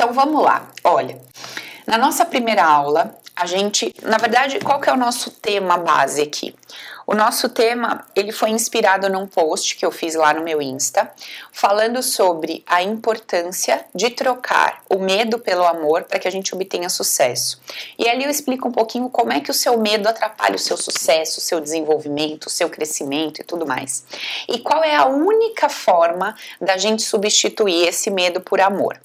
Então vamos lá. Olha, na nossa primeira aula, a gente, na verdade, qual que é o nosso tema base aqui? O nosso tema, ele foi inspirado num post que eu fiz lá no meu Insta, falando sobre a importância de trocar o medo pelo amor para que a gente obtenha sucesso. E ali eu explico um pouquinho como é que o seu medo atrapalha o seu sucesso, o seu desenvolvimento, o seu crescimento e tudo mais. E qual é a única forma da gente substituir esse medo por amor.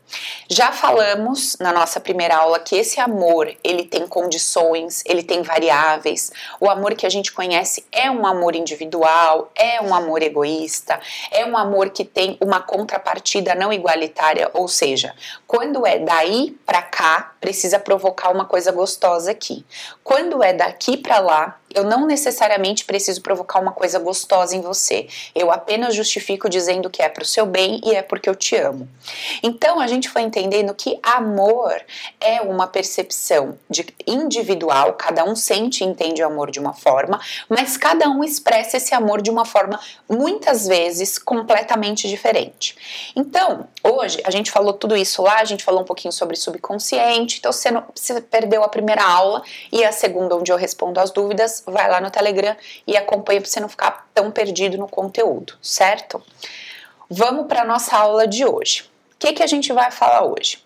Já falamos na nossa primeira aula que esse amor, ele tem condições, ele tem variáveis. O amor que a gente conhece é um amor individual, é um amor egoísta, é um amor que tem uma contrapartida não igualitária, ou seja, quando é daí para cá, precisa provocar uma coisa gostosa aqui. Quando é daqui para lá, eu não necessariamente preciso provocar uma coisa gostosa em você. Eu apenas justifico dizendo que é para o seu bem e é porque eu te amo. Então a gente foi entendendo que amor é uma percepção de individual, cada um sente e entende o amor de uma forma, mas cada um expressa esse amor de uma forma muitas vezes completamente diferente. Então, hoje a gente falou tudo isso lá, a gente falou um pouquinho sobre subconsciente, então você, não, você perdeu a primeira aula e a segunda onde eu respondo as dúvidas, vai lá no Telegram e acompanha para você não ficar tão perdido no conteúdo, certo? Vamos para a nossa aula de hoje. O que, que a gente vai falar hoje?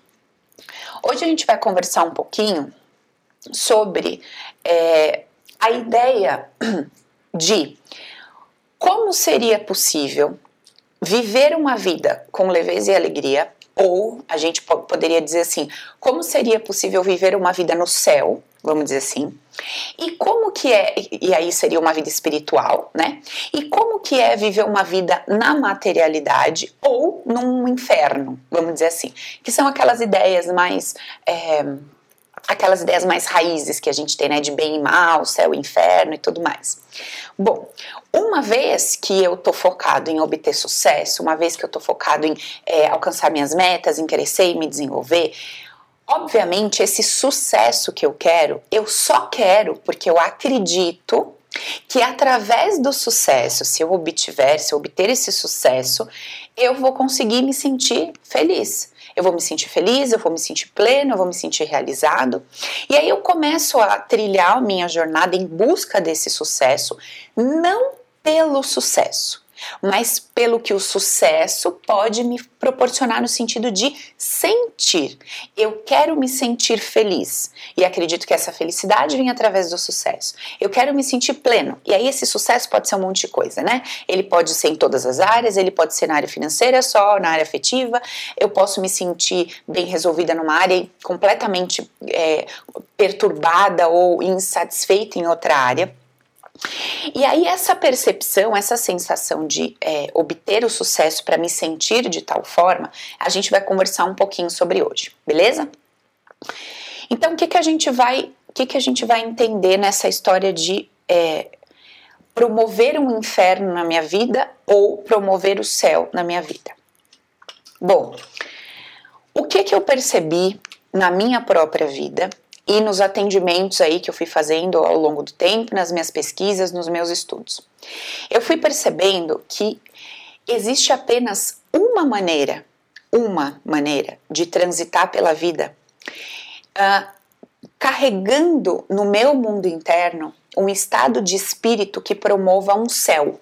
Hoje a gente vai conversar um pouquinho sobre é, a ideia de como seria possível viver uma vida com leveza e alegria, ou a gente poderia dizer assim, como seria possível viver uma vida no céu, vamos dizer assim, e como que é, e aí seria uma vida espiritual, né? E como que é viver uma vida na materialidade ou num inferno, vamos dizer assim, que são aquelas ideias mais é, aquelas ideias mais raízes que a gente tem, né, de bem e mal, céu e inferno e tudo mais. Bom, uma vez que eu tô focado em obter sucesso, uma vez que eu tô focado em é, alcançar minhas metas, em crescer e me desenvolver, Obviamente, esse sucesso que eu quero, eu só quero porque eu acredito que através do sucesso, se eu obtiver, se eu obter esse sucesso, eu vou conseguir me sentir feliz. Eu vou me sentir feliz, eu vou me sentir pleno, eu vou me sentir realizado. E aí eu começo a trilhar minha jornada em busca desse sucesso, não pelo sucesso, mas pelo que o sucesso pode me proporcionar no sentido de sentir. Eu quero me sentir feliz e acredito que essa felicidade vem através do sucesso. Eu quero me sentir pleno e aí esse sucesso pode ser um monte de coisa, né? Ele pode ser em todas as áreas, ele pode ser na área financeira só, na área afetiva. Eu posso me sentir bem resolvida numa área completamente é, perturbada ou insatisfeita em outra área. E aí, essa percepção, essa sensação de é, obter o sucesso para me sentir de tal forma, a gente vai conversar um pouquinho sobre hoje, beleza? Então, o que, que a gente vai, o que, que a gente vai entender nessa história de é, promover um inferno na minha vida ou promover o céu na minha vida? Bom, o que que eu percebi na minha própria vida e nos atendimentos aí que eu fui fazendo ao longo do tempo, nas minhas pesquisas, nos meus estudos. Eu fui percebendo que existe apenas uma maneira, uma maneira de transitar pela vida, uh, carregando no meu mundo interno um estado de espírito que promova um céu.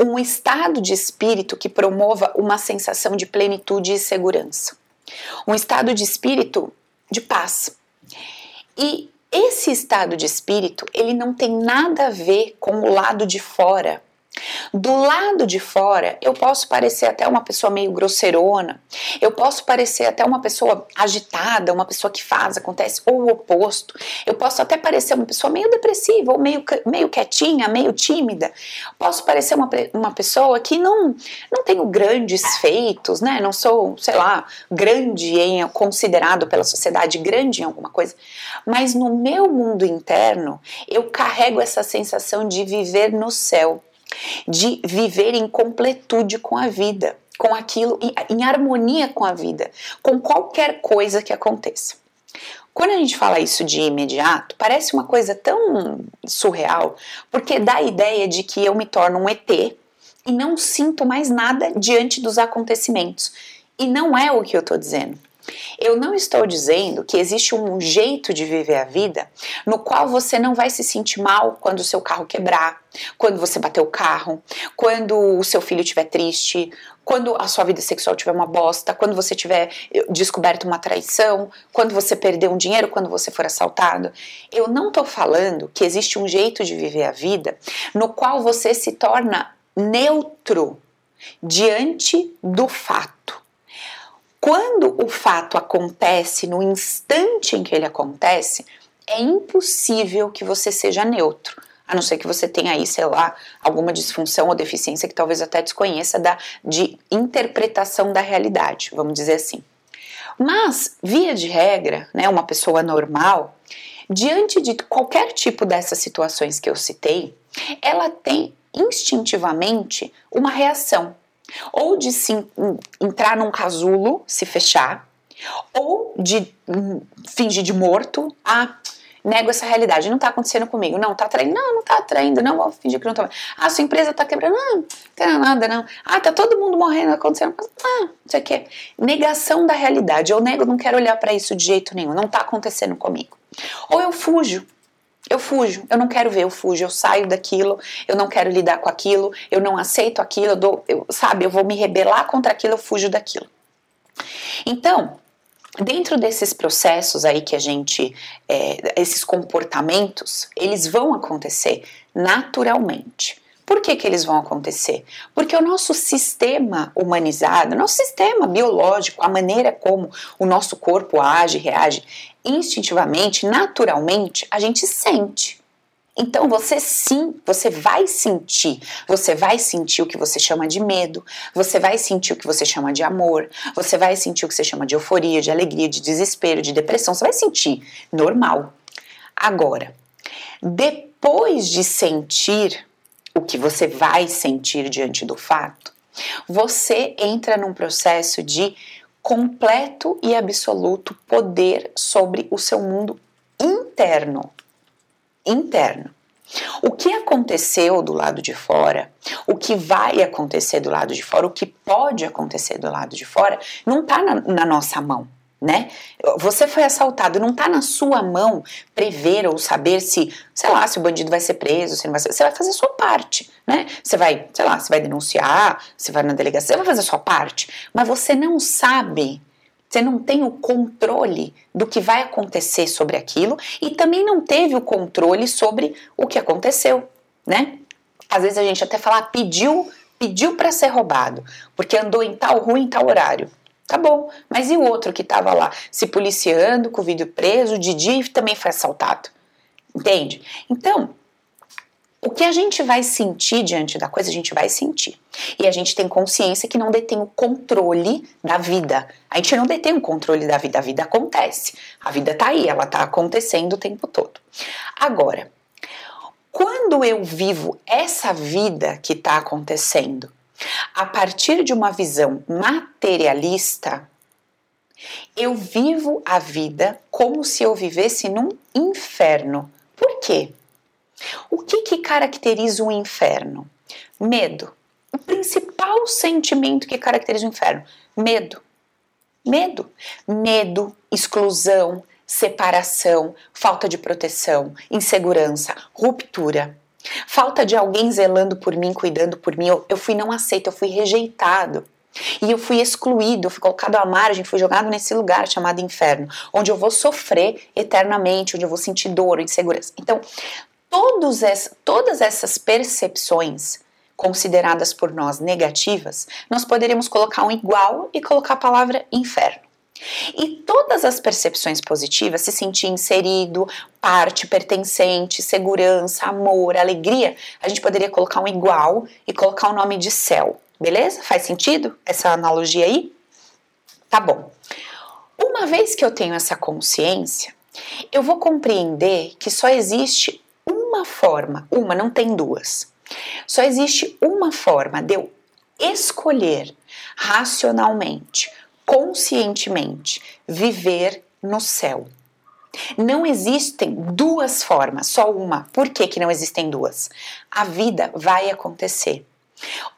Um estado de espírito que promova uma sensação de plenitude e segurança. Um estado de espírito de paz. E esse estado de espírito, ele não tem nada a ver com o lado de fora do lado de fora, eu posso parecer até uma pessoa meio grosseirona, eu posso parecer até uma pessoa agitada, uma pessoa que faz, acontece, ou o oposto. Eu posso até parecer uma pessoa meio depressiva, ou meio, meio quietinha, meio tímida. Posso parecer uma, uma pessoa que não, não tenho grandes feitos, né? Não sou, sei lá, grande em considerado pela sociedade, grande em alguma coisa. Mas no meu mundo interno, eu carrego essa sensação de viver no céu de viver em completude com a vida, com aquilo, em harmonia com a vida, com qualquer coisa que aconteça. Quando a gente fala isso de imediato, parece uma coisa tão surreal, porque dá a ideia de que eu me torno um ET e não sinto mais nada diante dos acontecimentos. E não é o que eu estou dizendo. Eu não estou dizendo que existe um jeito de viver a vida no qual você não vai se sentir mal quando o seu carro quebrar, quando você bater o carro, quando o seu filho estiver triste, quando a sua vida sexual tiver uma bosta, quando você tiver eh, descoberto uma traição, quando você perder um dinheiro, quando você for assaltado. Eu não estou falando que existe um jeito de viver a vida no qual você se torna neutro diante do fato. Quando o fato acontece, no instante em que ele acontece, é impossível que você seja neutro. A não ser que você tenha aí, sei lá, alguma disfunção ou deficiência que talvez até desconheça da, de interpretação da realidade, vamos dizer assim. Mas, via de regra, né, uma pessoa normal, diante de qualquer tipo dessas situações que eu citei, ela tem instintivamente uma reação ou de se entrar num casulo, se fechar, ou de hum, fingir de morto, ah, nego essa realidade, não tá acontecendo comigo, não, tá traindo, não, não tá traindo, não, vou fingir que não tá, ah, sua empresa tá quebrando, não, não tem nada, não, ah, tá todo mundo morrendo, acontecendo, ah, não sei o que, negação da realidade, eu nego, não quero olhar para isso de jeito nenhum, não tá acontecendo comigo, ou eu fujo, eu fujo, eu não quero ver, eu fujo, eu saio daquilo, eu não quero lidar com aquilo, eu não aceito aquilo, eu dou, eu, sabe, eu vou me rebelar contra aquilo, eu fujo daquilo. Então, dentro desses processos aí que a gente, é, esses comportamentos, eles vão acontecer naturalmente. Por que, que eles vão acontecer? Porque o nosso sistema humanizado, nosso sistema biológico, a maneira como o nosso corpo age, reage, instintivamente, naturalmente, a gente sente. Então você sim, você vai sentir, você vai sentir o que você chama de medo, você vai sentir o que você chama de amor, você vai sentir o que você chama de euforia, de alegria, de desespero, de depressão, você vai sentir normal. Agora, depois de sentir o que você vai sentir diante do fato, você entra num processo de completo e absoluto poder sobre o seu mundo interno. Interno. O que aconteceu do lado de fora, o que vai acontecer do lado de fora, o que pode acontecer do lado de fora, não está na, na nossa mão né? Você foi assaltado, não está na sua mão prever ou saber se, sei lá, se o bandido vai ser preso, se não vai ser. Você vai fazer a sua parte, né? Você vai, sei lá, você vai denunciar, você vai na delegacia, você vai fazer a sua parte, mas você não sabe. Você não tem o controle do que vai acontecer sobre aquilo e também não teve o controle sobre o que aconteceu, né? Às vezes a gente até fala, ah, pediu, pediu para ser roubado, porque andou em tal rua em tal horário. Tá bom, mas e o outro que estava lá se policiando, com o vídeo preso, o Didi também foi assaltado? Entende? Então, o que a gente vai sentir diante da coisa, a gente vai sentir. E a gente tem consciência que não detém o controle da vida. A gente não detém o controle da vida, a vida acontece. A vida tá aí, ela tá acontecendo o tempo todo. Agora, quando eu vivo essa vida que tá acontecendo, a partir de uma visão materialista, eu vivo a vida como se eu vivesse num inferno. Por quê? O que, que caracteriza o inferno? Medo. O principal sentimento que caracteriza o inferno: medo. Medo. Medo, exclusão, separação, falta de proteção, insegurança, ruptura. Falta de alguém zelando por mim, cuidando por mim. Eu, eu fui não aceito, eu fui rejeitado. E eu fui excluído, fui colocado à margem, fui jogado nesse lugar chamado inferno, onde eu vou sofrer eternamente, onde eu vou sentir dor, insegurança. Então, essa, todas essas percepções consideradas por nós negativas, nós poderíamos colocar um igual e colocar a palavra inferno. E todas as percepções positivas, se sentir inserido, parte, pertencente, segurança, amor, alegria, a gente poderia colocar um igual e colocar o nome de céu. Beleza? Faz sentido essa analogia aí? Tá bom. Uma vez que eu tenho essa consciência, eu vou compreender que só existe uma forma, uma, não tem duas. Só existe uma forma de eu escolher racionalmente conscientemente viver no céu. Não existem duas formas, só uma. Por que, que não existem duas? A vida vai acontecer.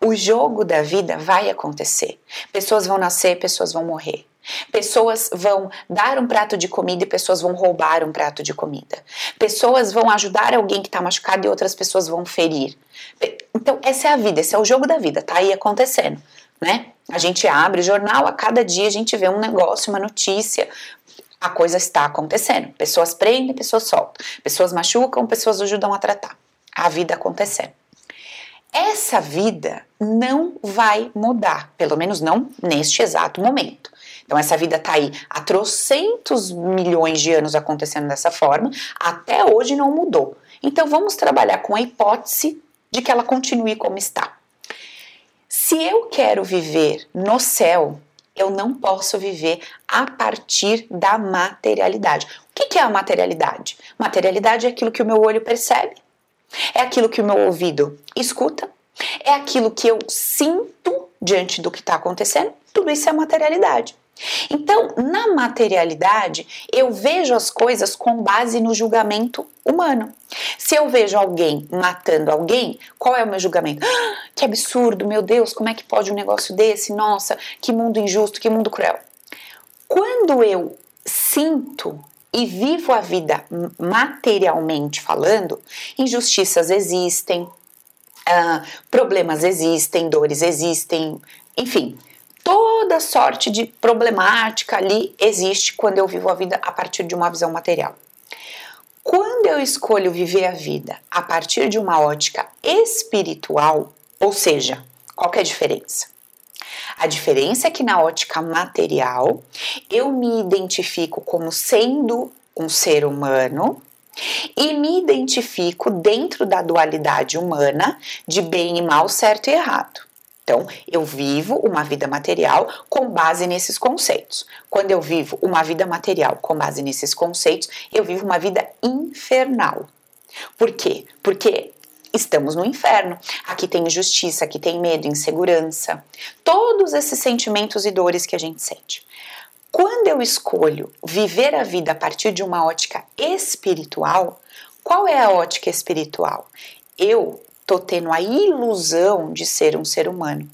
O jogo da vida vai acontecer. Pessoas vão nascer, pessoas vão morrer. Pessoas vão dar um prato de comida e pessoas vão roubar um prato de comida. Pessoas vão ajudar alguém que está machucado e outras pessoas vão ferir. Então, essa é a vida, esse é o jogo da vida, tá aí acontecendo, né? A gente abre jornal, a cada dia a gente vê um negócio, uma notícia, a coisa está acontecendo. Pessoas prendem, pessoas soltam. Pessoas machucam, pessoas ajudam a tratar. A vida acontecendo. Essa vida não vai mudar, pelo menos não neste exato momento. Então, essa vida está aí há trocentos milhões de anos acontecendo dessa forma, até hoje não mudou. Então, vamos trabalhar com a hipótese de que ela continue como está. Se eu quero viver no céu, eu não posso viver a partir da materialidade. O que é a materialidade? Materialidade é aquilo que o meu olho percebe, é aquilo que o meu ouvido escuta, é aquilo que eu sinto diante do que está acontecendo. Tudo isso é materialidade. Então, na materialidade, eu vejo as coisas com base no julgamento humano. Se eu vejo alguém matando alguém, qual é o meu julgamento? Ah, que absurdo, meu Deus, como é que pode um negócio desse? Nossa, que mundo injusto, que mundo cruel. Quando eu sinto e vivo a vida materialmente falando, injustiças existem, uh, problemas existem, dores existem, enfim, toda sorte de problemática ali existe quando eu vivo a vida a partir de uma visão material. Quando eu escolho viver a vida a partir de uma ótica espiritual, ou seja, qual é a diferença? A diferença é que na ótica material eu me identifico como sendo um ser humano e me identifico dentro da dualidade humana de bem e mal, certo e errado. Então, eu vivo uma vida material com base nesses conceitos. Quando eu vivo uma vida material com base nesses conceitos, eu vivo uma vida infernal. Por quê? Porque estamos no inferno. Aqui tem injustiça, aqui tem medo, insegurança, todos esses sentimentos e dores que a gente sente. Quando eu escolho viver a vida a partir de uma ótica espiritual, qual é a ótica espiritual? Eu estou tendo a ilusão de ser um ser humano.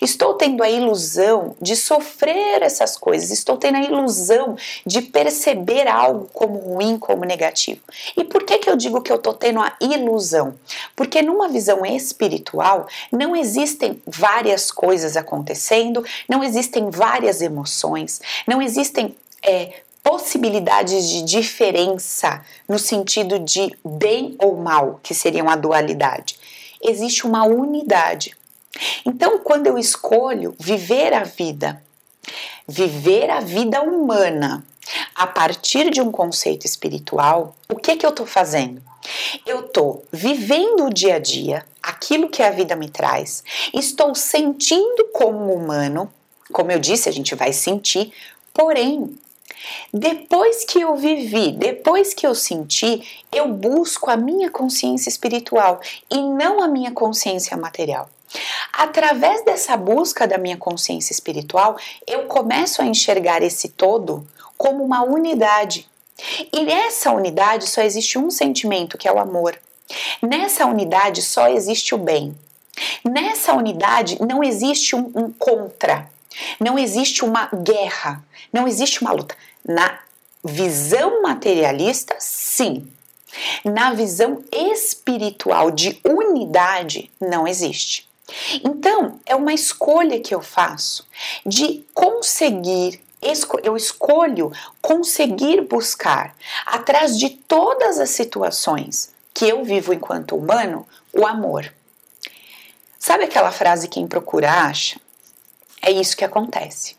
Estou tendo a ilusão de sofrer essas coisas, estou tendo a ilusão de perceber algo como ruim, como negativo. E por que, que eu digo que eu estou tendo a ilusão? Porque numa visão espiritual não existem várias coisas acontecendo, não existem várias emoções, não existem é, possibilidades de diferença no sentido de bem ou mal, que seriam a dualidade existe uma unidade. Então, quando eu escolho viver a vida, viver a vida humana a partir de um conceito espiritual, o que que eu estou fazendo? Eu estou vivendo o dia a dia, aquilo que a vida me traz, estou sentindo como humano, como eu disse, a gente vai sentir, porém depois que eu vivi, depois que eu senti, eu busco a minha consciência espiritual e não a minha consciência material. Através dessa busca da minha consciência espiritual, eu começo a enxergar esse todo como uma unidade. E nessa unidade só existe um sentimento, que é o amor. Nessa unidade só existe o bem. Nessa unidade não existe um, um contra, não existe uma guerra, não existe uma luta. Na visão materialista, sim. Na visão espiritual de unidade, não existe. Então, é uma escolha que eu faço de conseguir, eu escolho conseguir buscar, atrás de todas as situações que eu vivo enquanto humano, o amor. Sabe aquela frase: quem procura acha? É isso que acontece.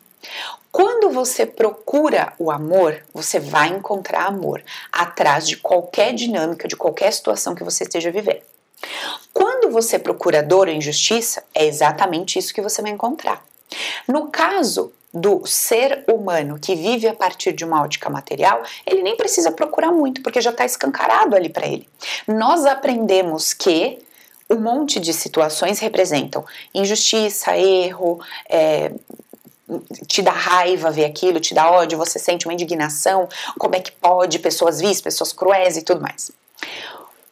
Quando você procura o amor, você vai encontrar amor atrás de qualquer dinâmica, de qualquer situação que você esteja vivendo. Quando você procura dor ou injustiça, é exatamente isso que você vai encontrar. No caso do ser humano que vive a partir de uma ótica material, ele nem precisa procurar muito, porque já está escancarado ali para ele. Nós aprendemos que um monte de situações representam injustiça, erro, é, te dá raiva ver aquilo, te dá ódio, você sente uma indignação, como é que pode, pessoas vis, pessoas cruéis e tudo mais.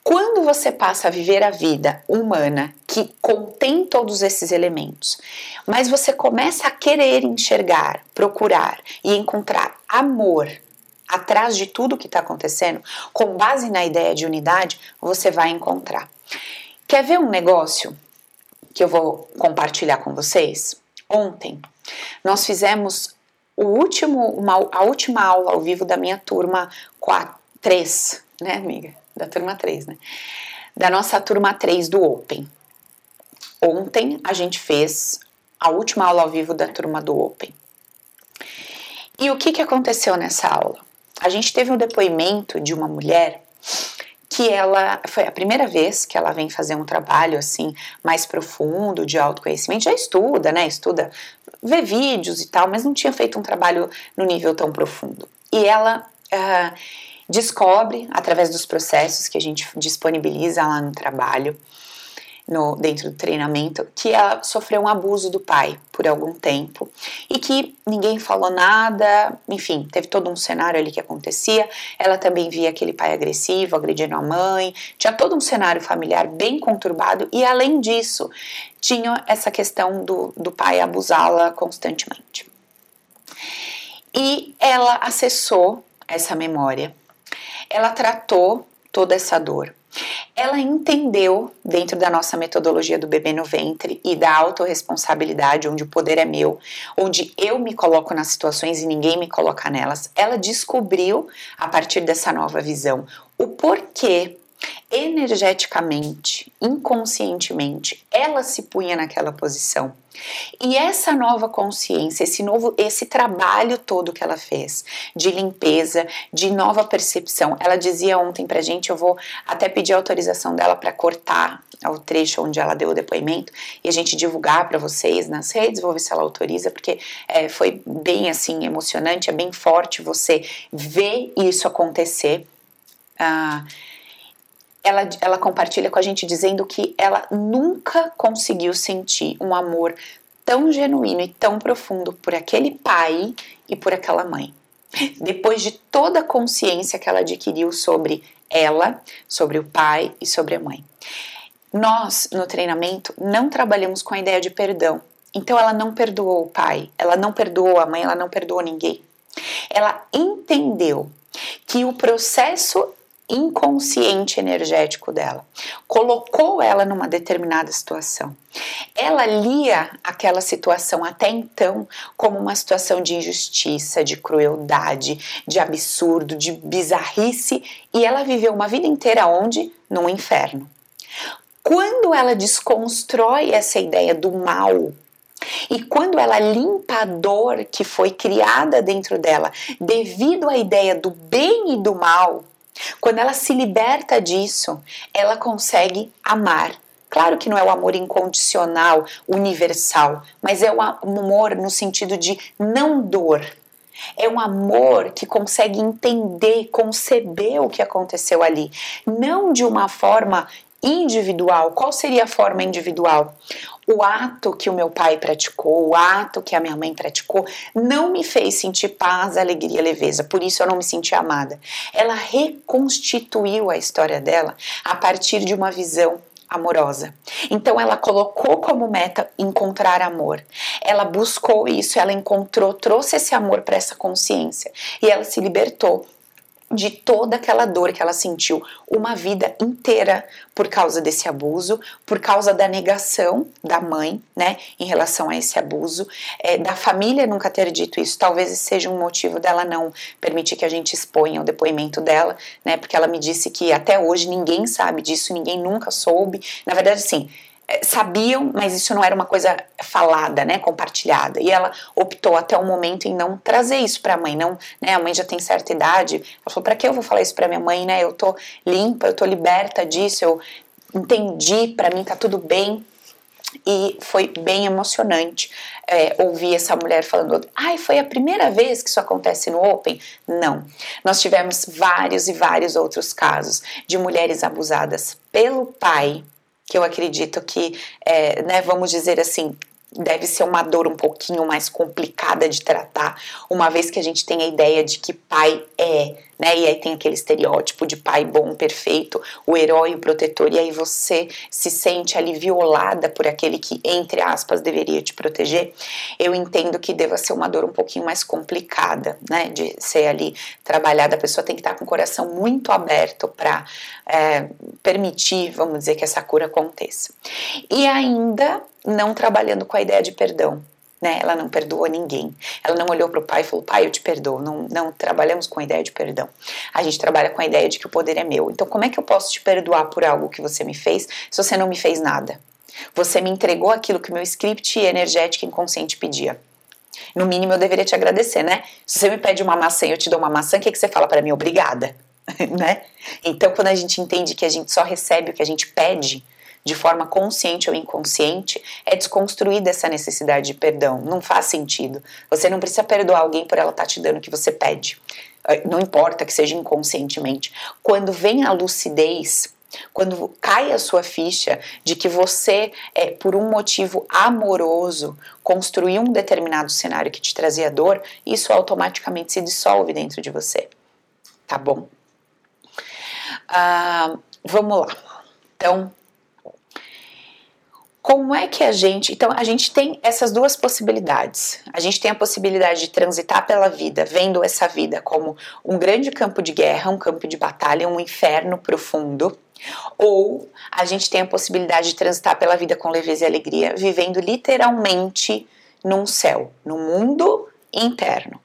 Quando você passa a viver a vida humana que contém todos esses elementos, mas você começa a querer enxergar, procurar e encontrar amor atrás de tudo que está acontecendo, com base na ideia de unidade, você vai encontrar. Quer ver um negócio que eu vou compartilhar com vocês? Ontem nós fizemos o último, uma, a última aula ao vivo da minha turma 4, 3, né, amiga? Da turma 3, né? Da nossa turma 3 do Open. Ontem a gente fez a última aula ao vivo da turma do Open. E o que, que aconteceu nessa aula? A gente teve um depoimento de uma mulher que ela foi a primeira vez que ela vem fazer um trabalho assim mais profundo de autoconhecimento, já estuda, né? Estuda, vê vídeos e tal, mas não tinha feito um trabalho no nível tão profundo. E ela uh, descobre, através dos processos que a gente disponibiliza lá no trabalho, no, dentro do treinamento, que ela sofreu um abuso do pai por algum tempo e que ninguém falou nada, enfim, teve todo um cenário ali que acontecia. Ela também via aquele pai agressivo, agredindo a mãe, tinha todo um cenário familiar bem conturbado e, além disso, tinha essa questão do, do pai abusá-la constantemente. E ela acessou essa memória ela tratou toda essa dor. Ela entendeu, dentro da nossa metodologia do bebê no ventre e da autorresponsabilidade, onde o poder é meu, onde eu me coloco nas situações e ninguém me coloca nelas, ela descobriu, a partir dessa nova visão, o porquê energeticamente, inconscientemente, ela se punha naquela posição. E essa nova consciência, esse novo, esse trabalho todo que ela fez de limpeza, de nova percepção, ela dizia ontem pra gente, eu vou até pedir autorização dela para cortar o trecho onde ela deu o depoimento e a gente divulgar para vocês nas redes, vou ver se ela autoriza, porque é, foi bem assim emocionante, é bem forte você ver isso acontecer. Ah, ela, ela compartilha com a gente dizendo que ela nunca conseguiu sentir um amor tão genuíno e tão profundo por aquele pai e por aquela mãe. Depois de toda a consciência que ela adquiriu sobre ela, sobre o pai e sobre a mãe. Nós, no treinamento, não trabalhamos com a ideia de perdão. Então, ela não perdoou o pai, ela não perdoou a mãe, ela não perdoou ninguém. Ela entendeu que o processo inconsciente energético dela, colocou ela numa determinada situação. Ela lia aquela situação até então como uma situação de injustiça, de crueldade, de absurdo, de bizarrice, e ela viveu uma vida inteira onde? Num inferno. Quando ela desconstrói essa ideia do mal e quando ela limpa a dor que foi criada dentro dela devido à ideia do bem e do mal, quando ela se liberta disso, ela consegue amar. Claro que não é o amor incondicional, universal, mas é o amor no sentido de não dor. É um amor que consegue entender, conceber o que aconteceu ali, não de uma forma individual. Qual seria a forma individual? O ato que o meu pai praticou, o ato que a minha mãe praticou, não me fez sentir paz, alegria, leveza. Por isso eu não me senti amada. Ela reconstituiu a história dela a partir de uma visão amorosa. Então ela colocou como meta encontrar amor. Ela buscou isso, ela encontrou, trouxe esse amor para essa consciência e ela se libertou de toda aquela dor que ela sentiu uma vida inteira por causa desse abuso, por causa da negação da mãe, né, em relação a esse abuso, é, da família nunca ter dito isso. Talvez seja um motivo dela não permitir que a gente exponha o depoimento dela, né, porque ela me disse que até hoje ninguém sabe disso, ninguém nunca soube. Na verdade, sim sabiam, mas isso não era uma coisa falada, né, compartilhada. E ela optou até o momento em não trazer isso para a mãe, não, né, a mãe já tem certa idade. Ela falou: "Para que eu vou falar isso para minha mãe, né? Eu tô limpa, eu tô liberta disso, eu entendi, para mim tá tudo bem". E foi bem emocionante é, ouvir essa mulher falando: ai, foi a primeira vez que isso acontece no Open? Não. Nós tivemos vários e vários outros casos de mulheres abusadas pelo pai que eu acredito que, é, né, vamos dizer assim, deve ser uma dor um pouquinho mais complicada de tratar, uma vez que a gente tem a ideia de que pai é, né? E aí tem aquele estereótipo de pai bom, perfeito, o herói, o protetor, e aí você se sente ali violada por aquele que, entre aspas, deveria te proteger. Eu entendo que deva ser uma dor um pouquinho mais complicada, né? De ser ali trabalhada, a pessoa tem que estar com o coração muito aberto para é, permitir, vamos dizer, que essa cura aconteça. E ainda não trabalhando com a ideia de perdão. Né? Ela não perdoou ninguém. Ela não olhou para o pai e falou: Pai, eu te perdoo. Não, não trabalhamos com a ideia de perdão. A gente trabalha com a ideia de que o poder é meu. Então, como é que eu posso te perdoar por algo que você me fez se você não me fez nada? Você me entregou aquilo que meu script energético inconsciente pedia. No mínimo, eu deveria te agradecer, né? Se você me pede uma maçã e eu te dou uma maçã, o que, que você fala para mim? Obrigada. né? Então, quando a gente entende que a gente só recebe o que a gente pede, de forma consciente ou inconsciente, é desconstruir dessa necessidade de perdão. Não faz sentido. Você não precisa perdoar alguém por ela estar tá te dando o que você pede. Eh, não importa que seja inconscientemente. Quando vem a lucidez, quando cai a sua ficha de que você, é, por um motivo amoroso, construiu um determinado cenário que te trazia dor, isso automaticamente se dissolve dentro de você. Tá bom? Ah, vamos lá. Então, como é que a gente. Então, a gente tem essas duas possibilidades. A gente tem a possibilidade de transitar pela vida, vendo essa vida como um grande campo de guerra, um campo de batalha, um inferno profundo. Ou a gente tem a possibilidade de transitar pela vida com leveza e alegria, vivendo literalmente num céu, no mundo interno.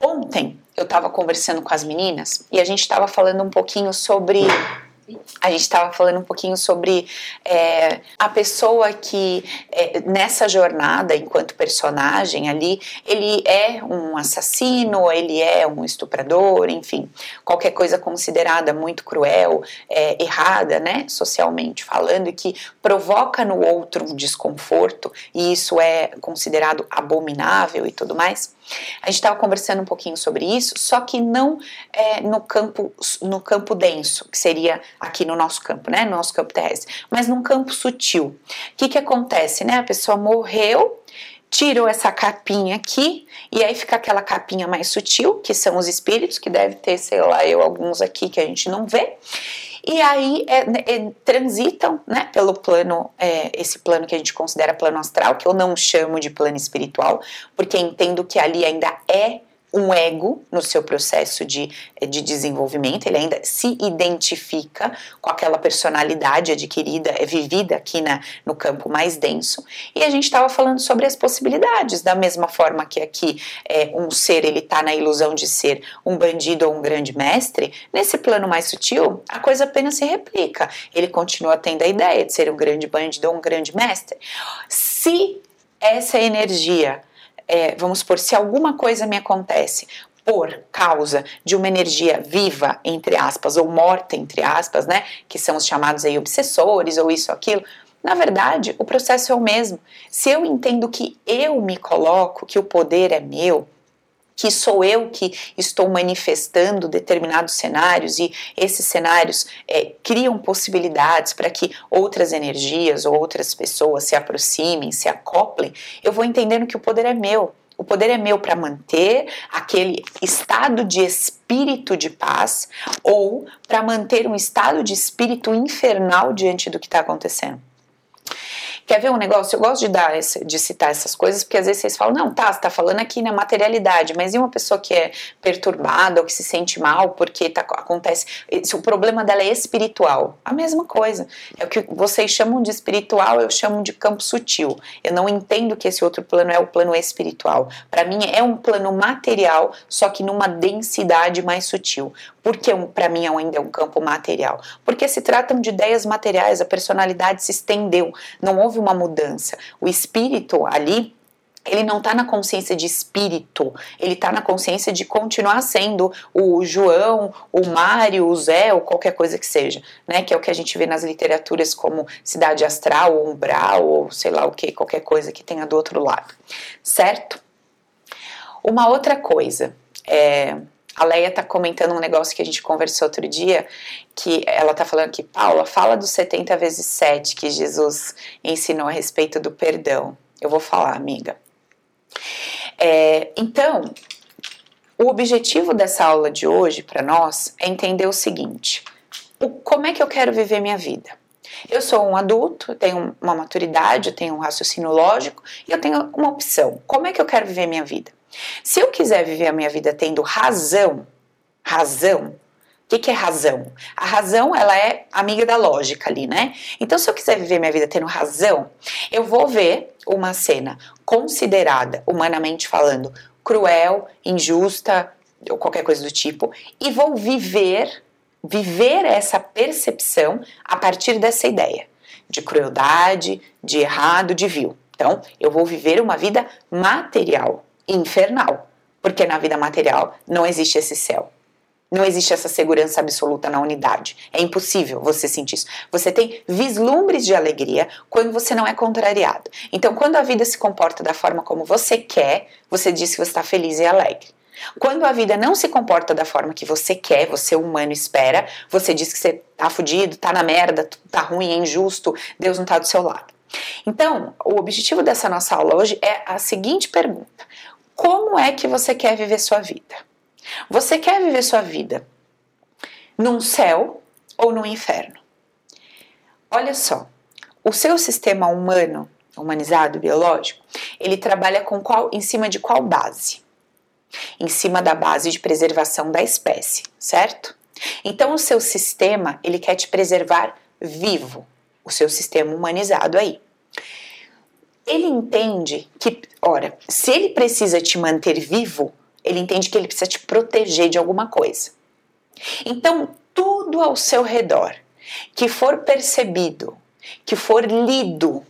Ontem eu estava conversando com as meninas e a gente estava falando um pouquinho sobre a gente estava falando um pouquinho sobre é, a pessoa que é, nessa jornada, enquanto personagem ali, ele é um assassino, ele é um estuprador, enfim, qualquer coisa considerada muito cruel, é, errada, né, socialmente falando, e que provoca no outro um desconforto, e isso é considerado abominável e tudo mais. A gente estava conversando um pouquinho sobre isso, só que não é, no campo no campo denso, que seria aqui no nosso campo, né, no nosso campo terrestre, mas num campo sutil. O que que acontece, né? A pessoa morreu, tirou essa capinha aqui e aí fica aquela capinha mais sutil, que são os espíritos, que deve ter, sei lá, eu alguns aqui que a gente não vê e aí é, é, transitam né, pelo plano, é, esse plano que a gente considera plano astral, que eu não chamo de plano espiritual, porque entendo que ali ainda é um ego no seu processo de, de desenvolvimento, ele ainda se identifica com aquela personalidade adquirida, é vivida aqui na, no campo mais denso, e a gente estava falando sobre as possibilidades, da mesma forma que aqui é, um ser ele está na ilusão de ser um bandido ou um grande mestre, nesse plano mais sutil, a coisa apenas se replica, ele continua tendo a ideia de ser um grande bandido ou um grande mestre. Se essa energia é, vamos supor, se alguma coisa me acontece por causa de uma energia viva, entre aspas, ou morta, entre aspas, né, que são os chamados aí obsessores, ou isso, aquilo, na verdade, o processo é o mesmo. Se eu entendo que eu me coloco, que o poder é meu, que sou eu que estou manifestando determinados cenários e esses cenários é, criam possibilidades para que outras energias ou outras pessoas se aproximem, se acoplem, eu vou entendendo que o poder é meu. O poder é meu para manter aquele estado de espírito de paz ou para manter um estado de espírito infernal diante do que está acontecendo. Quer ver um negócio? Eu gosto de dar esse, de citar essas coisas, porque às vezes vocês falam, não, tá, você tá falando aqui na materialidade, mas e uma pessoa que é perturbada ou que se sente mal porque tá, acontece. Se o problema dela é espiritual, a mesma coisa. É o que vocês chamam de espiritual, eu chamo de campo sutil. Eu não entendo que esse outro plano é o plano espiritual. Para mim é um plano material, só que numa densidade mais sutil. Porque para mim ainda é um campo material? Porque se tratam de ideias materiais, a personalidade se estendeu, não houve uma mudança. O espírito ali ele não está na consciência de espírito, ele está na consciência de continuar sendo o João, o Mário, o Zé, ou qualquer coisa que seja, né? Que é o que a gente vê nas literaturas como cidade astral, ou umbral, ou sei lá o que, qualquer coisa que tenha do outro lado, certo? Uma outra coisa, é, a Leia tá comentando um negócio que a gente conversou outro dia, que ela tá falando que Paula fala dos 70 vezes 7 que Jesus ensinou a respeito do perdão. Eu vou falar, amiga. É, então, o objetivo dessa aula de hoje para nós é entender o seguinte: o, como é que eu quero viver minha vida? Eu sou um adulto, tenho uma maturidade, eu tenho um raciocínio lógico e eu tenho uma opção. Como é que eu quero viver minha vida? Se eu quiser viver a minha vida tendo razão, razão, o que, que, é razão? A razão, ela é amiga da lógica ali, né? Então, se eu quiser viver minha vida tendo razão, eu vou ver uma cena considerada, humanamente falando, cruel, injusta, ou qualquer coisa do tipo, e vou viver, viver essa percepção a partir dessa ideia de crueldade, de errado, de vil. Então, eu vou viver uma vida material, infernal, porque na vida material não existe esse céu. Não existe essa segurança absoluta na unidade. É impossível você sentir isso. Você tem vislumbres de alegria quando você não é contrariado. Então, quando a vida se comporta da forma como você quer, você diz que você está feliz e alegre. Quando a vida não se comporta da forma que você quer, você humano espera, você diz que você tá fudido, tá na merda, tá ruim, é injusto, Deus não tá do seu lado. Então, o objetivo dessa nossa aula hoje é a seguinte pergunta: Como é que você quer viver sua vida? Você quer viver sua vida num céu ou no inferno? Olha só, o seu sistema humano, humanizado, biológico, ele trabalha com qual, em cima de qual base? Em cima da base de preservação da espécie, certo? Então o seu sistema, ele quer te preservar vivo, o seu sistema humanizado aí. Ele entende que, ora, se ele precisa te manter vivo, ele entende que ele precisa te proteger de alguma coisa. Então, tudo ao seu redor que for percebido, que for lido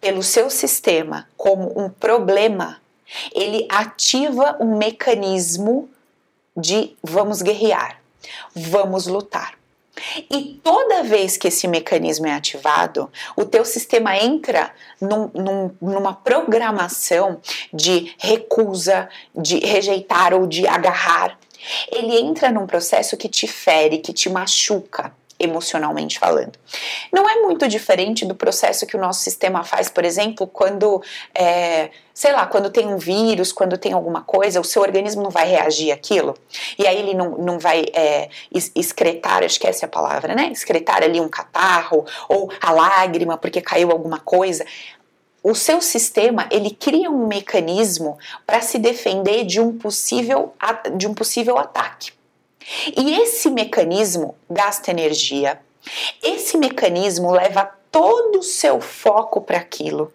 pelo seu sistema como um problema, ele ativa um mecanismo de vamos guerrear, vamos lutar. E toda vez que esse mecanismo é ativado, o teu sistema entra num, num, numa programação de recusa, de rejeitar ou de agarrar. Ele entra num processo que te fere, que te machuca emocionalmente falando. Não é muito diferente do processo que o nosso sistema faz, por exemplo, quando, é, sei lá, quando tem um vírus, quando tem alguma coisa, o seu organismo não vai reagir àquilo, e aí ele não, não vai é, excretar, acho que essa é a palavra, né? Excretar ali um catarro, ou a lágrima porque caiu alguma coisa o seu sistema ele cria um mecanismo para se defender de um possível de um possível ataque. E esse mecanismo gasta energia, esse mecanismo leva todo o seu foco para aquilo.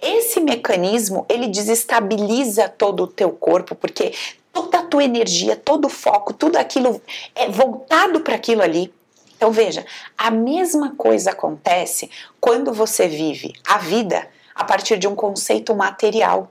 Esse mecanismo ele desestabiliza todo o teu corpo porque toda a tua energia, todo o foco, tudo aquilo é voltado para aquilo ali. Então veja, a mesma coisa acontece quando você vive a vida a partir de um conceito material.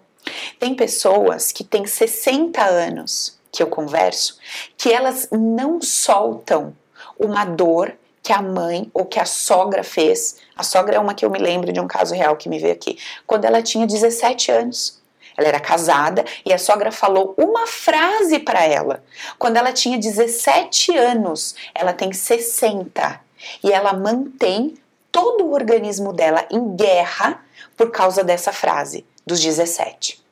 Tem pessoas que têm 60 anos que eu converso, que elas não soltam uma dor que a mãe ou que a sogra fez. A sogra é uma que eu me lembro de um caso real que me veio aqui, quando ela tinha 17 anos. Ela era casada e a sogra falou uma frase para ela. Quando ela tinha 17 anos, ela tem 60 e ela mantém todo o organismo dela em guerra por causa dessa frase dos 17.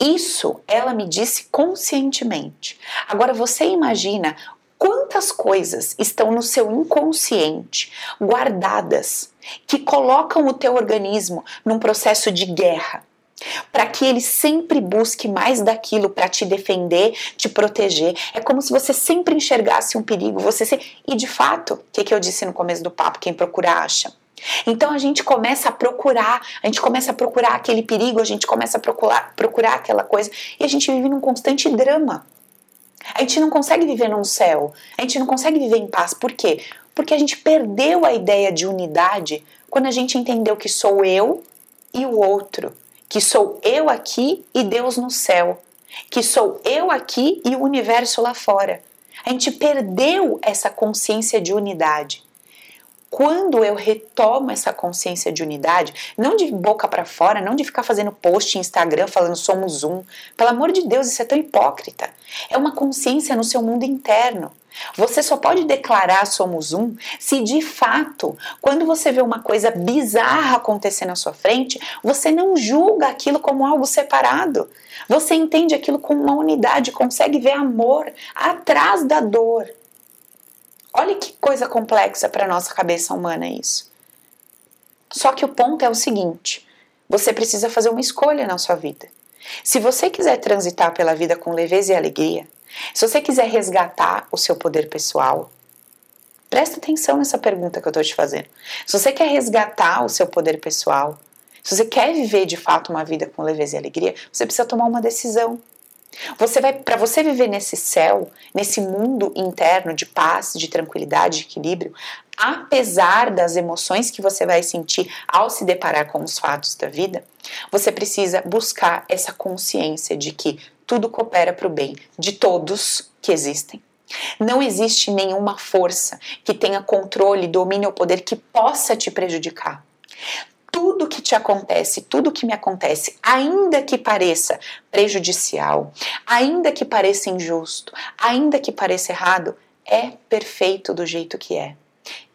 Isso ela me disse conscientemente. Agora você imagina quantas coisas estão no seu inconsciente guardadas que colocam o teu organismo num processo de guerra para que ele sempre busque mais daquilo para te defender, te proteger. É como se você sempre enxergasse um perigo, você se... e de fato, o que, que eu disse no começo do papo, quem procura acha. Então a gente começa a procurar, a gente começa a procurar aquele perigo, a gente começa a procurar, procurar aquela coisa e a gente vive num constante drama. A gente não consegue viver num céu, a gente não consegue viver em paz. Por quê? Porque a gente perdeu a ideia de unidade quando a gente entendeu que sou eu e o outro, que sou eu aqui e Deus no céu, que sou eu aqui e o universo lá fora. A gente perdeu essa consciência de unidade quando eu retomo essa consciência de unidade, não de boca para fora, não de ficar fazendo post em Instagram falando somos um, pelo amor de Deus, isso é tão hipócrita. É uma consciência no seu mundo interno. Você só pode declarar somos um se de fato, quando você vê uma coisa bizarra acontecer na sua frente, você não julga aquilo como algo separado. Você entende aquilo como uma unidade, consegue ver amor atrás da dor. Olha que coisa complexa para nossa cabeça humana isso. Só que o ponto é o seguinte: você precisa fazer uma escolha na sua vida. Se você quiser transitar pela vida com leveza e alegria, se você quiser resgatar o seu poder pessoal, presta atenção nessa pergunta que eu estou te fazendo. Se você quer resgatar o seu poder pessoal, se você quer viver de fato uma vida com leveza e alegria, você precisa tomar uma decisão. Você vai para você viver nesse céu, nesse mundo interno de paz, de tranquilidade, de equilíbrio, apesar das emoções que você vai sentir ao se deparar com os fatos da vida, você precisa buscar essa consciência de que tudo coopera para o bem de todos que existem. Não existe nenhuma força que tenha controle, domínio ou poder que possa te prejudicar tudo que te acontece, tudo que me acontece, ainda que pareça prejudicial, ainda que pareça injusto, ainda que pareça errado, é perfeito do jeito que é.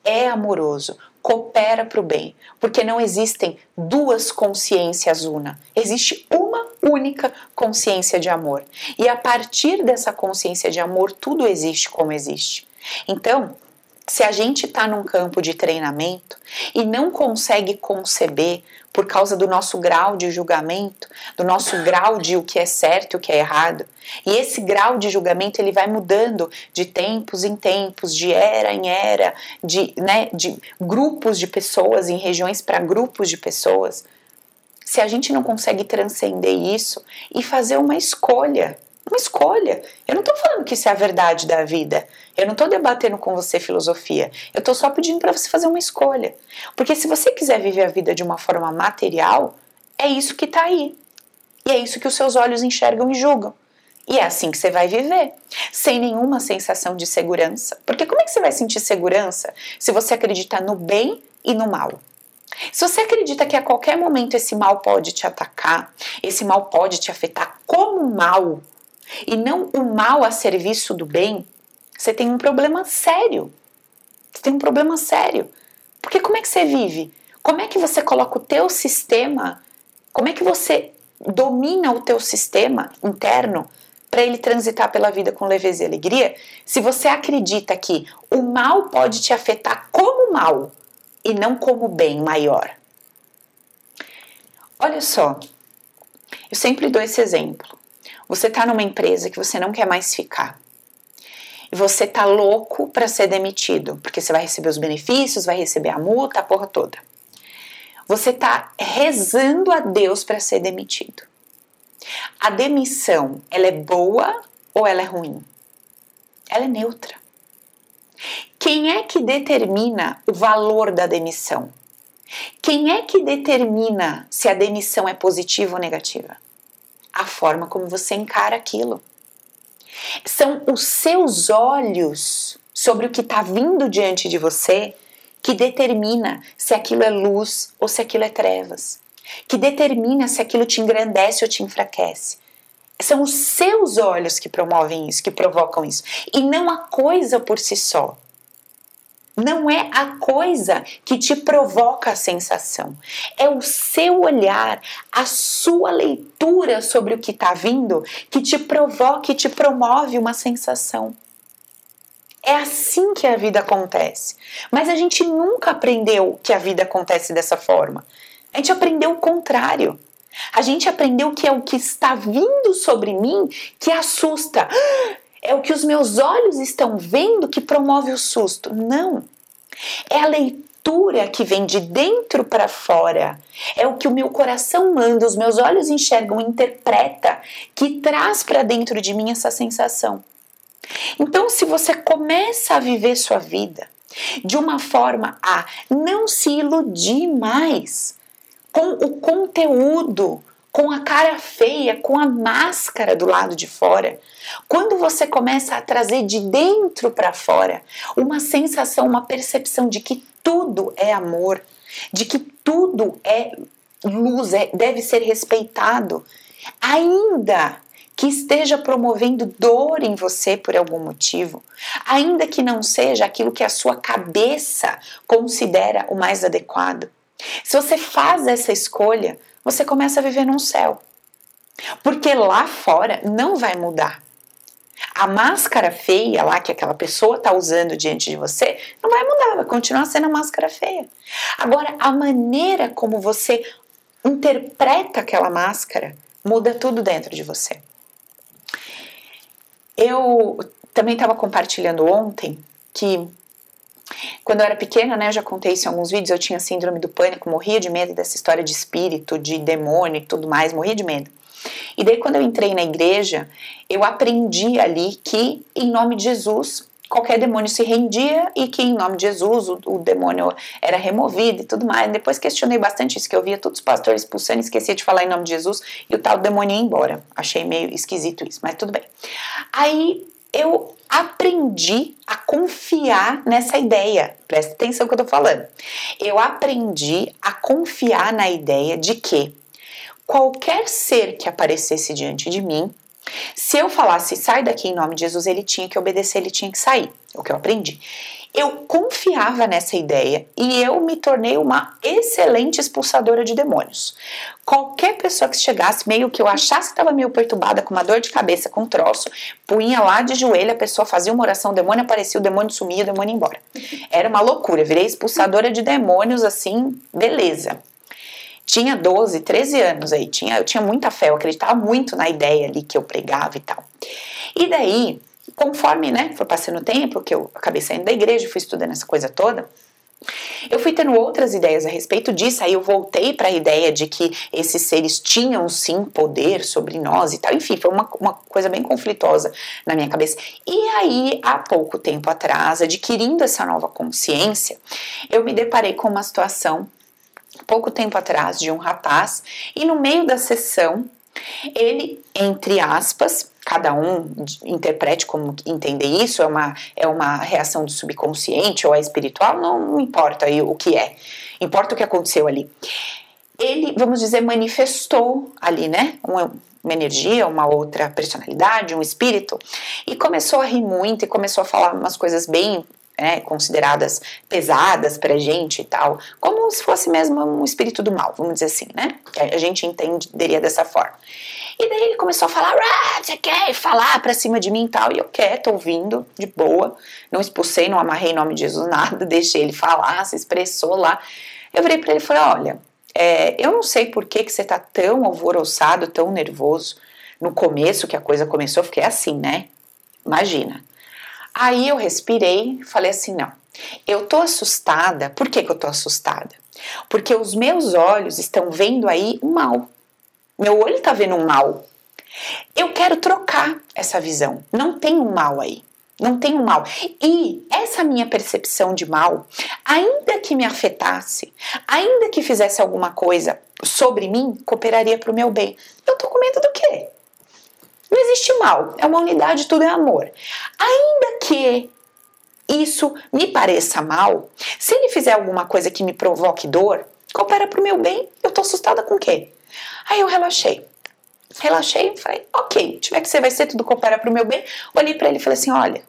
É amoroso, coopera para o bem, porque não existem duas consciências una, existe uma única consciência de amor. E a partir dessa consciência de amor, tudo existe como existe. Então, se a gente está num campo de treinamento e não consegue conceber por causa do nosso grau de julgamento, do nosso grau de o que é certo e o que é errado, e esse grau de julgamento ele vai mudando de tempos em tempos, de era em era, de, né, de grupos de pessoas em regiões para grupos de pessoas. Se a gente não consegue transcender isso e fazer uma escolha uma escolha. Eu não estou falando que isso é a verdade da vida. Eu não estou debatendo com você filosofia. Eu estou só pedindo para você fazer uma escolha. Porque se você quiser viver a vida de uma forma material, é isso que está aí. E é isso que os seus olhos enxergam e julgam. E é assim que você vai viver, sem nenhuma sensação de segurança. Porque como é que você vai sentir segurança se você acredita no bem e no mal? Se você acredita que a qualquer momento esse mal pode te atacar, esse mal pode te afetar como mal, e não o mal a serviço do bem, você tem um problema sério. Você tem um problema sério. Porque como é que você vive? Como é que você coloca o teu sistema? Como é que você domina o teu sistema interno para ele transitar pela vida com leveza e alegria? Se você acredita que o mal pode te afetar como mal e não como bem maior. Olha só, eu sempre dou esse exemplo. Você está numa empresa que você não quer mais ficar. E você tá louco para ser demitido, porque você vai receber os benefícios, vai receber a multa, a porra toda. Você tá rezando a Deus para ser demitido. A demissão, ela é boa ou ela é ruim? Ela é neutra. Quem é que determina o valor da demissão? Quem é que determina se a demissão é positiva ou negativa? A forma como você encara aquilo. São os seus olhos sobre o que está vindo diante de você que determina se aquilo é luz ou se aquilo é trevas, que determina se aquilo te engrandece ou te enfraquece. São os seus olhos que promovem isso, que provocam isso, e não a coisa por si só. Não é a coisa que te provoca a sensação, é o seu olhar, a sua leitura sobre o que está vindo que te provoca e te promove uma sensação. É assim que a vida acontece. Mas a gente nunca aprendeu que a vida acontece dessa forma. A gente aprendeu o contrário. A gente aprendeu que é o que está vindo sobre mim que assusta é o que os meus olhos estão vendo que promove o susto. Não. É a leitura que vem de dentro para fora. É o que o meu coração manda, os meus olhos enxergam, interpreta, que traz para dentro de mim essa sensação. Então, se você começa a viver sua vida de uma forma a não se iludir mais com o conteúdo com a cara feia, com a máscara do lado de fora. Quando você começa a trazer de dentro para fora uma sensação, uma percepção de que tudo é amor, de que tudo é luz, é, deve ser respeitado, ainda que esteja promovendo dor em você por algum motivo, ainda que não seja aquilo que a sua cabeça considera o mais adequado. Se você faz essa escolha, você começa a viver num céu. Porque lá fora não vai mudar. A máscara feia lá que aquela pessoa está usando diante de você não vai mudar, vai continuar sendo a máscara feia. Agora, a maneira como você interpreta aquela máscara muda tudo dentro de você. Eu também estava compartilhando ontem que quando eu era pequena, né, eu já contei isso em alguns vídeos, eu tinha síndrome do pânico, morria de medo dessa história de espírito, de demônio e tudo mais, morria de medo. E daí quando eu entrei na igreja, eu aprendi ali que em nome de Jesus qualquer demônio se rendia e que em nome de Jesus o, o, demônio era removido e tudo mais. Depois questionei bastante isso, que eu via todos os pastores expulsando, esquecia de falar em nome de Jesus e o tal demônio ia embora. Achei meio esquisito isso, mas tudo bem. Aí eu aprendi a confiar nessa ideia. Presta atenção no que eu tô falando. Eu aprendi a confiar na ideia de que qualquer ser que aparecesse diante de mim, se eu falasse sai daqui em nome de Jesus, ele tinha que obedecer, ele tinha que sair. É o que eu aprendi. Eu confiava nessa ideia e eu me tornei uma excelente expulsadora de demônios. Qualquer pessoa que chegasse, meio que eu achasse que estava meio perturbada, com uma dor de cabeça, com um troço, punha lá de joelho, a pessoa fazia uma oração, o demônio aparecia, o demônio sumia, o demônio ia embora. Era uma loucura, virei expulsadora de demônios assim, beleza tinha 12, 13 anos aí, tinha, eu tinha muita fé, eu acreditava muito na ideia ali que eu pregava e tal. E daí, conforme, né, foi passando o tempo, que eu acabei saindo da igreja, fui estudando essa coisa toda, eu fui tendo outras ideias a respeito disso, aí eu voltei para a ideia de que esses seres tinham sim poder sobre nós e tal. Enfim, foi uma, uma coisa bem conflitosa na minha cabeça. E aí, há pouco tempo atrás, adquirindo essa nova consciência, eu me deparei com uma situação pouco tempo atrás de um rapaz e no meio da sessão ele, entre aspas, cada um interprete como entender isso, é uma, é uma reação do subconsciente ou é espiritual, não, importa aí o que é, importa o que aconteceu ali. Ele, vamos dizer, manifestou ali, né, uma, uma energia, uma outra personalidade, um espírito, e começou a rir muito e começou a falar umas coisas bem né, consideradas pesadas pra gente e tal, como se fosse mesmo um espírito do mal, vamos dizer assim, né? A gente entenderia dessa forma. E daí ele começou a falar, ah, você quer falar pra cima de mim e tal, e eu quero, tô ouvindo, de boa, não expulsei, não amarrei em nome de Jesus, nada, deixei ele falar, se expressou lá. Eu virei pra ele e falei, olha, é, eu não sei por que, que você tá tão alvoroçado, tão nervoso. No começo que a coisa começou, eu fiquei assim, né? Imagina. Aí eu respirei, falei assim: não, eu tô assustada. Por que, que eu tô assustada? Porque os meus olhos estão vendo aí o mal. Meu olho tá vendo um mal. Eu quero trocar essa visão. Não tem um mal aí. Não tem um mal. E essa minha percepção de mal, ainda que me afetasse, ainda que fizesse alguma coisa sobre mim, cooperaria para o meu bem. Eu tô com medo do quê? Não existe mal, é uma unidade, tudo é amor. Ainda que isso me pareça mal, se ele fizer alguma coisa que me provoque dor, coopera pro meu bem, eu tô assustada com o quê? Aí eu relaxei. Relaxei e falei, ok, tiver que ser, vai ser tudo coopera pro meu bem. Olhei para ele e falei assim: olha,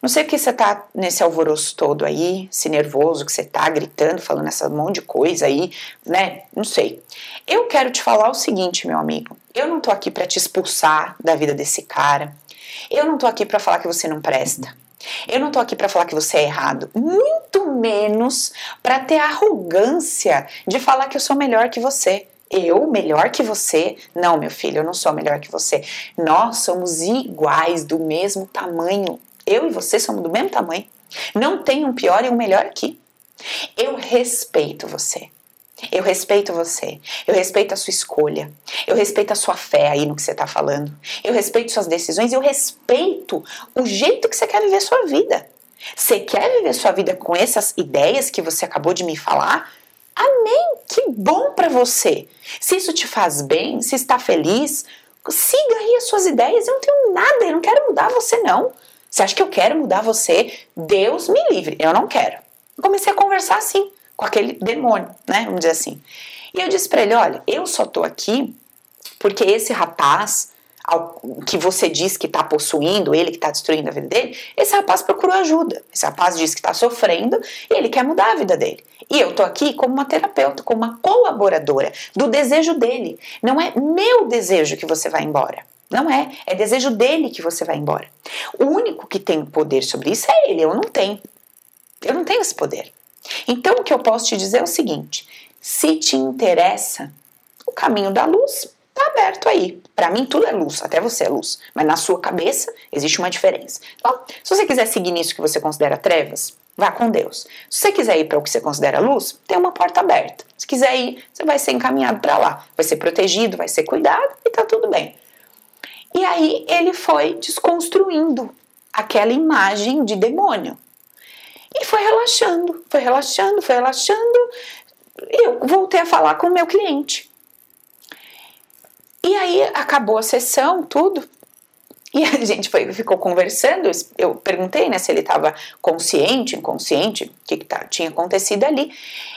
não sei porque você tá nesse alvoroço todo aí, se nervoso que você tá gritando, falando essa monte de coisa aí, né? Não sei. Eu quero te falar o seguinte, meu amigo. Eu não tô aqui para te expulsar da vida desse cara. Eu não tô aqui para falar que você não presta. Eu não tô aqui para falar que você é errado, muito menos para ter a arrogância de falar que eu sou melhor que você. Eu melhor que você? Não, meu filho, eu não sou melhor que você. Nós somos iguais, do mesmo tamanho. Eu e você somos do mesmo tamanho. Não tem um pior e um melhor aqui. Eu respeito você. Eu respeito você. Eu respeito a sua escolha. Eu respeito a sua fé aí no que você está falando. Eu respeito suas decisões. Eu respeito o jeito que você quer viver sua vida. Você quer viver sua vida com essas ideias que você acabou de me falar? Amém! Que bom para você. Se isso te faz bem, se está feliz, siga aí as suas ideias. Eu não tenho nada, eu não quero mudar você não. Você acha que eu quero mudar você? Deus me livre, eu não quero. comecei a conversar assim, com aquele demônio, né? Vamos dizer assim. E eu disse para ele: olha, eu só tô aqui porque esse rapaz ao que você diz que está possuindo, ele que está destruindo a vida dele, esse rapaz procurou ajuda. Esse rapaz diz que está sofrendo e ele quer mudar a vida dele. E eu tô aqui como uma terapeuta, como uma colaboradora do desejo dele. Não é meu desejo que você vai embora. Não é. É desejo dele que você vai embora. O único que tem poder sobre isso é ele. Eu não tenho. Eu não tenho esse poder. Então o que eu posso te dizer é o seguinte: se te interessa o caminho da luz, tá aberto aí. Para mim tudo é luz, até você é luz, mas na sua cabeça existe uma diferença. Então, se você quiser seguir nisso que você considera trevas, vá com Deus. Se você quiser ir para o que você considera luz, tem uma porta aberta. Se quiser ir, você vai ser encaminhado para lá, vai ser protegido, vai ser cuidado e tá tudo bem. E aí ele foi desconstruindo aquela imagem de demônio. E foi relaxando, foi relaxando, foi relaxando. Eu voltei a falar com o meu cliente. E aí acabou a sessão, tudo. E a gente foi, ficou conversando. Eu perguntei né, se ele estava consciente, inconsciente, o que, que tá, tinha acontecido ali.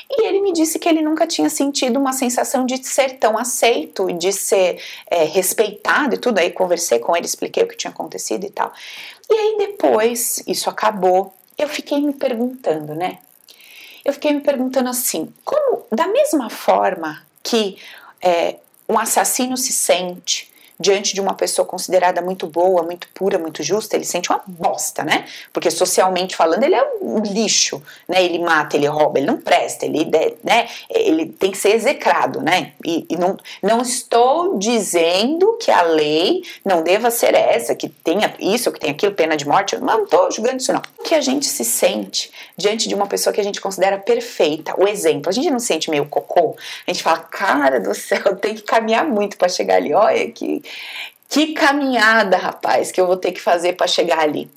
E ele me disse que ele nunca tinha sentido uma sensação de ser tão aceito, de ser é, respeitado e tudo. Aí conversei com ele, expliquei o que tinha acontecido e tal. E aí depois isso acabou. Eu fiquei me perguntando, né? Eu fiquei me perguntando assim, como da mesma forma que é, um assassino se sente diante de uma pessoa considerada muito boa, muito pura, muito justa, ele sente uma bosta, né? Porque socialmente falando, ele é um lixo, né? Ele mata, ele rouba, ele não presta, ele, né? ele tem que ser execrado, né? E, e não, não estou dizendo que a lei não deva ser essa, que tenha isso, que tenha aquilo, pena de morte, eu não estou julgando isso não. O que a gente se sente diante de uma pessoa que a gente considera perfeita, o exemplo, a gente não se sente meio cocô? A gente fala, cara do céu, tem que caminhar muito para chegar ali, olha que que caminhada, rapaz, que eu vou ter que fazer para chegar ali.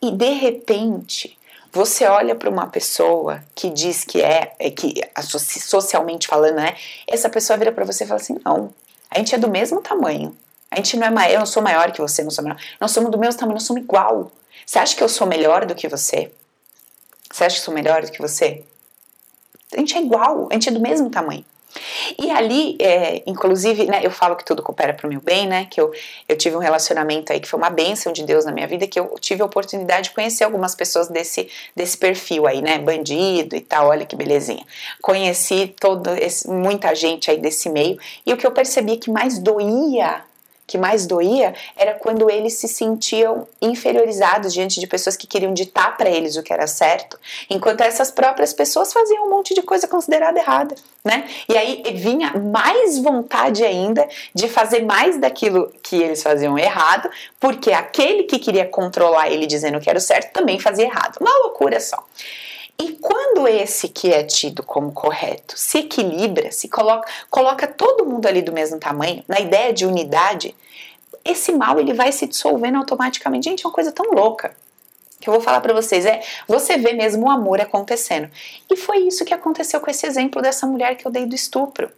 E de repente, você olha para uma pessoa que diz que é, é que socialmente falando, né? Essa pessoa vira para você e fala assim: "Não, a gente é do mesmo tamanho. A gente não é maior, eu não sou maior que você, não sou maior. Nós somos do mesmo tamanho, nós somos igual. Você acha que eu sou melhor do que você? Você acha que eu sou melhor do que você? A gente é igual, a gente é do mesmo tamanho. E ali, é, inclusive, né, eu falo que tudo coopera para o meu bem, né? Que eu, eu tive um relacionamento aí que foi uma bênção de Deus na minha vida, que eu tive a oportunidade de conhecer algumas pessoas desse, desse perfil aí, né? Bandido e tal, olha que belezinha. Conheci todo esse, muita gente aí desse meio, e o que eu percebi que mais doía que mais doía era quando eles se sentiam inferiorizados diante de pessoas que queriam ditar para eles o que era certo, enquanto essas próprias pessoas faziam um monte de coisa considerada errada, né? E aí vinha mais vontade ainda de fazer mais daquilo que eles faziam errado, porque aquele que queria controlar ele dizendo que era o certo também fazia errado. Uma loucura só. E quando esse que é tido como correto se equilibra, se coloca, coloca todo mundo ali do mesmo tamanho, na ideia de unidade, esse mal ele vai se dissolvendo automaticamente. Gente, é uma coisa tão louca que eu vou falar para vocês é você vê mesmo o amor acontecendo. E foi isso que aconteceu com esse exemplo dessa mulher que eu dei do estupro.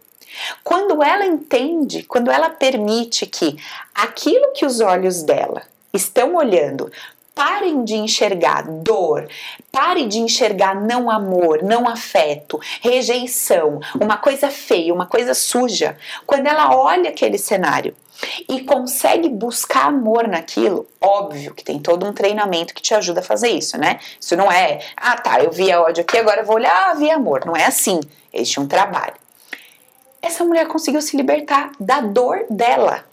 Quando ela entende, quando ela permite que aquilo que os olhos dela estão olhando parem de enxergar dor, pare de enxergar não amor, não afeto, rejeição, uma coisa feia, uma coisa suja. Quando ela olha aquele cenário e consegue buscar amor naquilo, óbvio que tem todo um treinamento que te ajuda a fazer isso, né? Isso não é, ah tá, eu vi ódio aqui, agora eu vou olhar, ah, vi amor. Não é assim. Existe um trabalho. Essa mulher conseguiu se libertar da dor dela.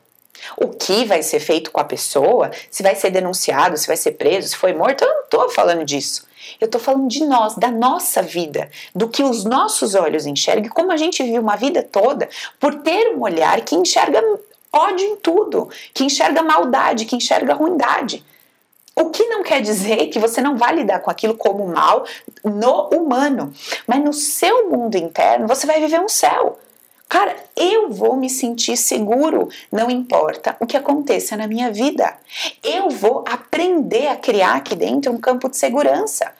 O que vai ser feito com a pessoa, se vai ser denunciado, se vai ser preso, se foi morto, eu não estou falando disso. Eu estou falando de nós, da nossa vida, do que os nossos olhos enxergam, como a gente vive uma vida toda por ter um olhar que enxerga ódio em tudo, que enxerga maldade, que enxerga ruindade. O que não quer dizer que você não vai lidar com aquilo como mal no humano, mas no seu mundo interno você vai viver um céu. Cara, eu vou me sentir seguro, não importa o que aconteça na minha vida. Eu vou aprender a criar aqui dentro um campo de segurança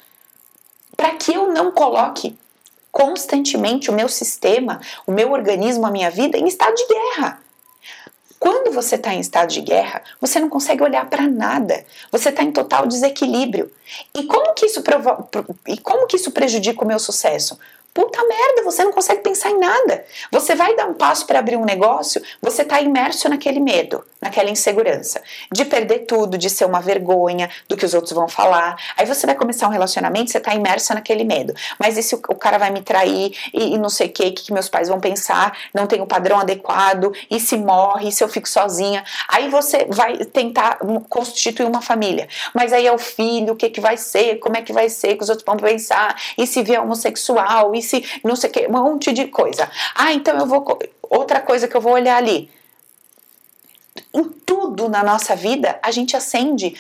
para que eu não coloque constantemente o meu sistema, o meu organismo, a minha vida em estado de guerra. Quando você está em estado de guerra, você não consegue olhar para nada. Você está em total desequilíbrio. E como que isso provo... e como que isso prejudica o meu sucesso? Puta merda, você não consegue pensar em nada. Você vai dar um passo para abrir um negócio, você está imerso naquele medo, naquela insegurança, de perder tudo, de ser uma vergonha, do que os outros vão falar. Aí você vai começar um relacionamento, você está imerso naquele medo. Mas e se o, cara vai me trair e, e não sei o que, que meus pais vão pensar, não tem o padrão adequado, e se morre, e se eu fico sozinha. Aí você vai tentar constituir uma família. Mas aí é o filho, o que, que vai ser, como é que vai ser, que os outros vão pensar, e se vier homossexual, e se não sei o que, um monte de coisa. Ah, então eu vou. Outra coisa que eu vou olhar ali. Em tudo na nossa vida, a gente acende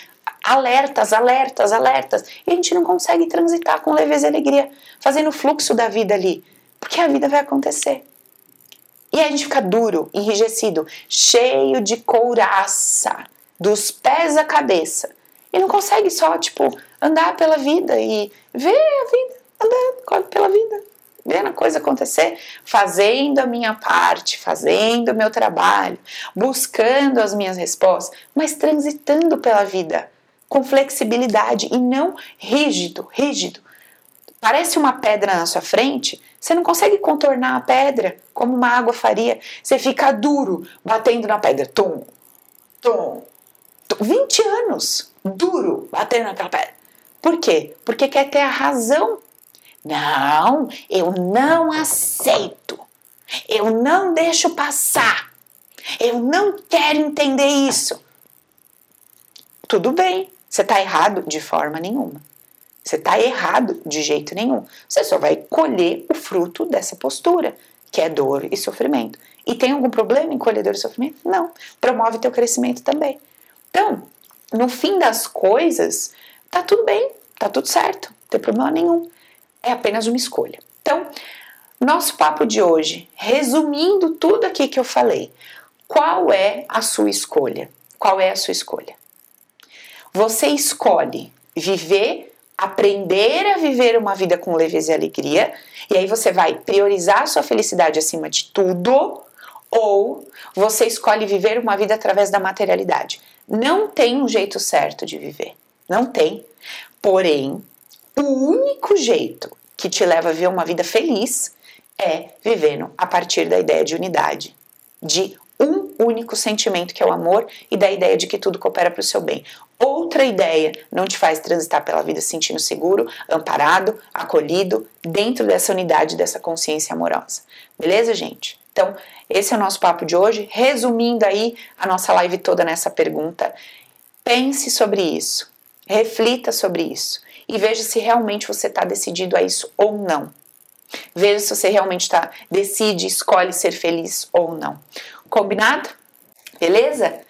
alertas, alertas, alertas, e a gente não consegue transitar com leveza e alegria, fazendo o fluxo da vida ali, porque a vida vai acontecer. E a gente fica duro, enrijecido, cheio de couraça, dos pés à cabeça, e não consegue só, tipo, andar pela vida e ver a vida, andar pela vida, vendo a coisa acontecer, fazendo a minha parte, fazendo o meu trabalho, buscando as minhas respostas, mas transitando pela vida com flexibilidade e não rígido, rígido. Parece uma pedra na sua frente, você não consegue contornar a pedra como uma água faria. Você fica duro, batendo na pedra. Tom, tom, tom. 20 anos, duro, batendo naquela pedra. Por quê? Porque quer ter a razão não, eu não aceito. Eu não deixo passar. Eu não quero entender isso. Tudo bem, você está errado de forma nenhuma. Você está errado de jeito nenhum. Você só vai colher o fruto dessa postura, que é dor e sofrimento. E tem algum problema em colher dor e sofrimento? Não. Promove teu crescimento também. Então, no fim das coisas, tá tudo bem, tá tudo certo, não tem problema nenhum é apenas uma escolha. Então, nosso papo de hoje, resumindo tudo aqui que eu falei, qual é a sua escolha? Qual é a sua escolha? Você escolhe viver, aprender a viver uma vida com leveza e alegria, e aí você vai priorizar a sua felicidade acima de tudo, ou você escolhe viver uma vida através da materialidade. Não tem um jeito certo de viver. Não tem. Porém, o único jeito que te leva a viver uma vida feliz é vivendo a partir da ideia de unidade, de um único sentimento que é o amor e da ideia de que tudo coopera para o seu bem. Outra ideia não te faz transitar pela vida se sentindo seguro, amparado, acolhido, dentro dessa unidade, dessa consciência amorosa. Beleza, gente? Então, esse é o nosso papo de hoje. Resumindo aí a nossa live toda nessa pergunta, pense sobre isso, reflita sobre isso e veja se realmente você está decidido a isso ou não. Veja se você realmente tá, decide, escolhe ser feliz ou não. Combinado? Beleza?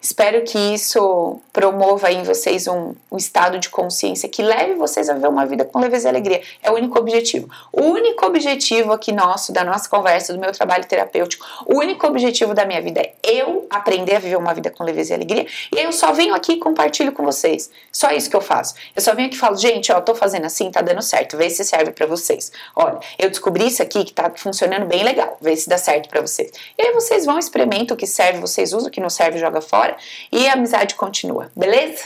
Espero que isso promova em vocês um, um, estado de consciência que leve vocês a viver uma vida com leveza e alegria. É o único objetivo. O único objetivo aqui nosso, da nossa conversa, do meu trabalho terapêutico, o único objetivo da minha vida é eu aprender a viver uma vida com leveza e alegria. E aí eu só venho aqui e compartilho com vocês. Só isso que eu faço. Eu só venho aqui e falo, gente, ó, tô fazendo assim, tá dando certo. Vê se serve para vocês. Olha, eu descobri isso aqui que tá funcionando bem legal. Vê se dá certo para vocês. E aí vocês vão, experimentam o que serve, vocês usam, o que não serve, joga fora. E a amizade continua, beleza?